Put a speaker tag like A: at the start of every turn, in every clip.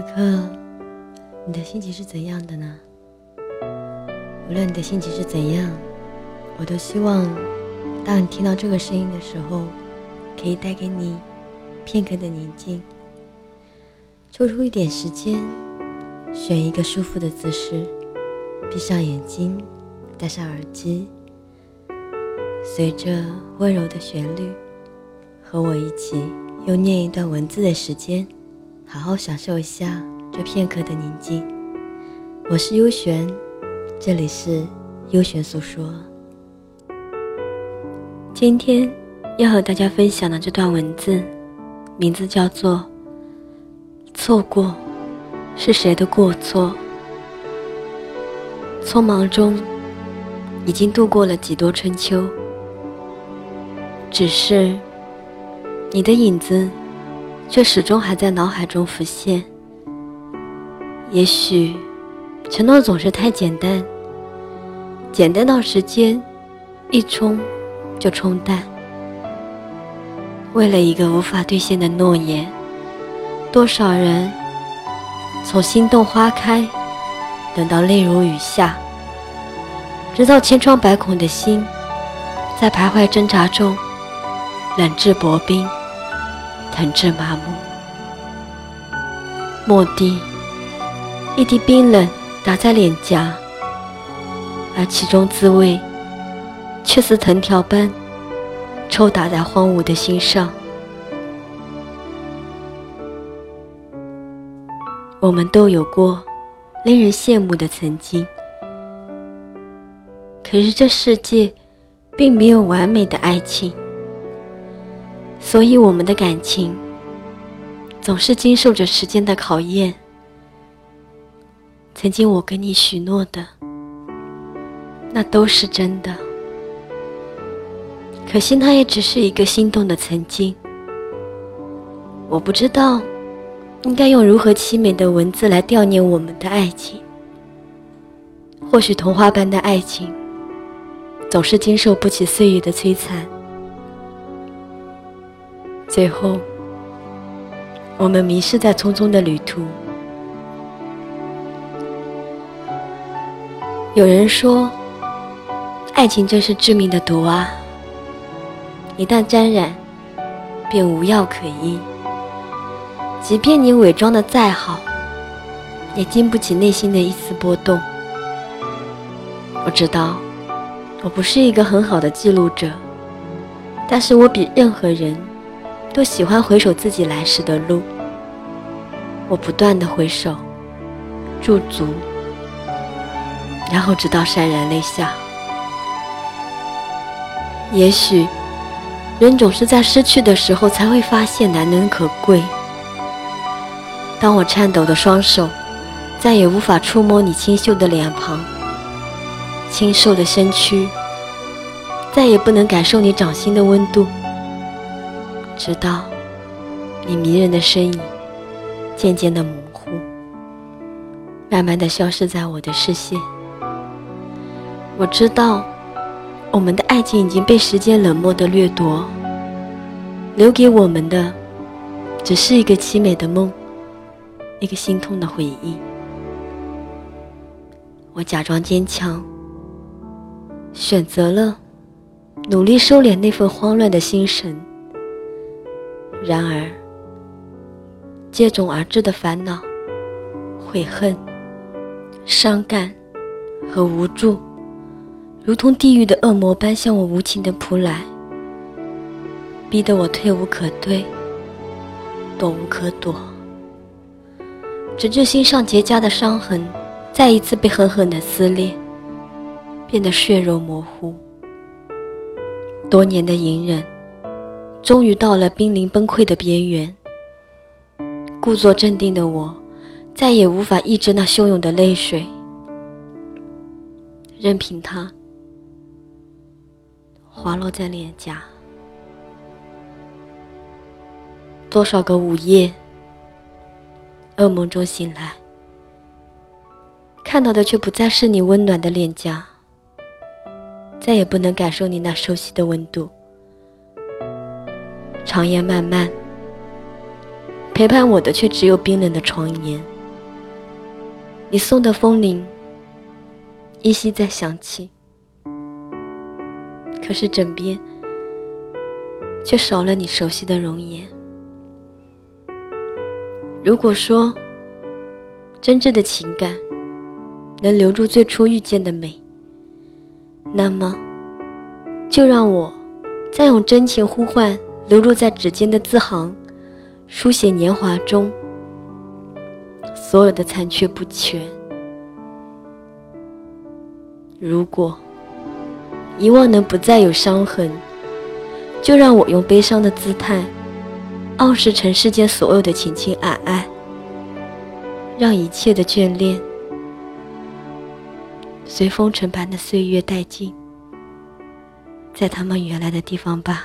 A: 此刻，你的心情是怎样的呢？无论你的心情是怎样，我都希望，当你听到这个声音的时候，可以带给你片刻的宁静。抽出一点时间，选一个舒服的姿势，闭上眼睛，戴上耳机，随着温柔的旋律，和我一起用念一段文字的时间。好好享受一下这片刻的宁静。我是优璇，这里是优璇诉说。今天要和大家分享的这段文字，名字叫做《错过是谁的过错》。匆忙中，已经度过了几多春秋，只是你的影子。却始终还在脑海中浮现。也许，承诺总是太简单，简单到时间一冲就冲淡。为了一个无法兑现的诺言，多少人从心动花开等到泪如雨下，直到千疮百孔的心在徘徊挣扎中冷至薄冰。疼至麻木，莫地，一滴冰冷打在脸颊，而其中滋味，却似藤条般抽打在荒芜的心上。我们都有过令人羡慕的曾经，可是这世界并没有完美的爱情。所以，我们的感情总是经受着时间的考验。曾经我跟你许诺的，那都是真的。可惜，那也只是一个心动的曾经。我不知道应该用如何凄美的文字来悼念我们的爱情。或许，童话般的爱情总是经受不起岁月的摧残。最后，我们迷失在匆匆的旅途。有人说，爱情真是致命的毒啊！一旦沾染，便无药可医。即便你伪装的再好，也经不起内心的一丝波动。我知道，我不是一个很好的记录者，但是我比任何人。都喜欢回首自己来时的路，我不断的回首，驻足，然后直到潸然泪下。也许，人总是在失去的时候才会发现难能可贵。当我颤抖的双手再也无法触摸你清秀的脸庞，清瘦的身躯再也不能感受你掌心的温度。直到你迷人的身影渐渐的模糊，慢慢的消失在我的视线。我知道，我们的爱情已经被时间冷漠的掠夺，留给我们的只是一个凄美的梦，一个心痛的回忆。我假装坚强，选择了努力收敛那份慌乱的心神。然而，接踵而至的烦恼、悔恨、伤感和无助，如同地狱的恶魔般向我无情的扑来，逼得我退无可退，躲无可躲，直至心上结痂的伤痕再一次被狠狠的撕裂，变得血肉模糊。多年的隐忍。终于到了濒临崩溃的边缘，故作镇定的我，再也无法抑制那汹涌的泪水，任凭它滑落在脸颊。多少个午夜，噩梦中醒来，看到的却不再是你温暖的脸颊，再也不能感受你那熟悉的温度。长夜漫漫，陪伴我的却只有冰冷的床沿。你送的风铃依稀在响起，可是枕边却少了你熟悉的容颜。如果说真挚的情感能留住最初遇见的美，那么就让我再用真情呼唤流落在指尖的字行，书写年华中所有的残缺不全。如果遗忘能不再有伤痕，就让我用悲伤的姿态。傲视尘世间所有的情情爱爱，让一切的眷恋随风尘般的岁月殆尽，在他们原来的地方吧。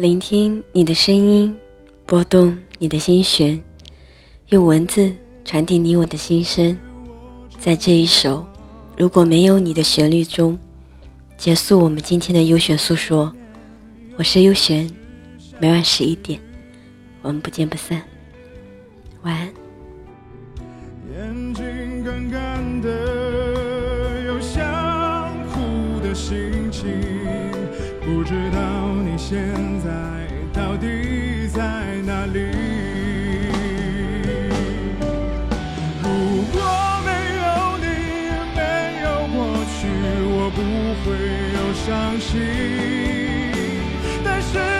A: 聆听你的声音，拨动你的心弦，用文字传递你我的心声。在这一首如果没有你的旋律中，结束我们今天的优选诉说。我是优璇，每晚十一点，我们不见不散。晚安。
B: 眼睛干干的，有想哭的心情，不知道现在到底在哪里？如果没有你，没有过去，我不会有伤心。但是。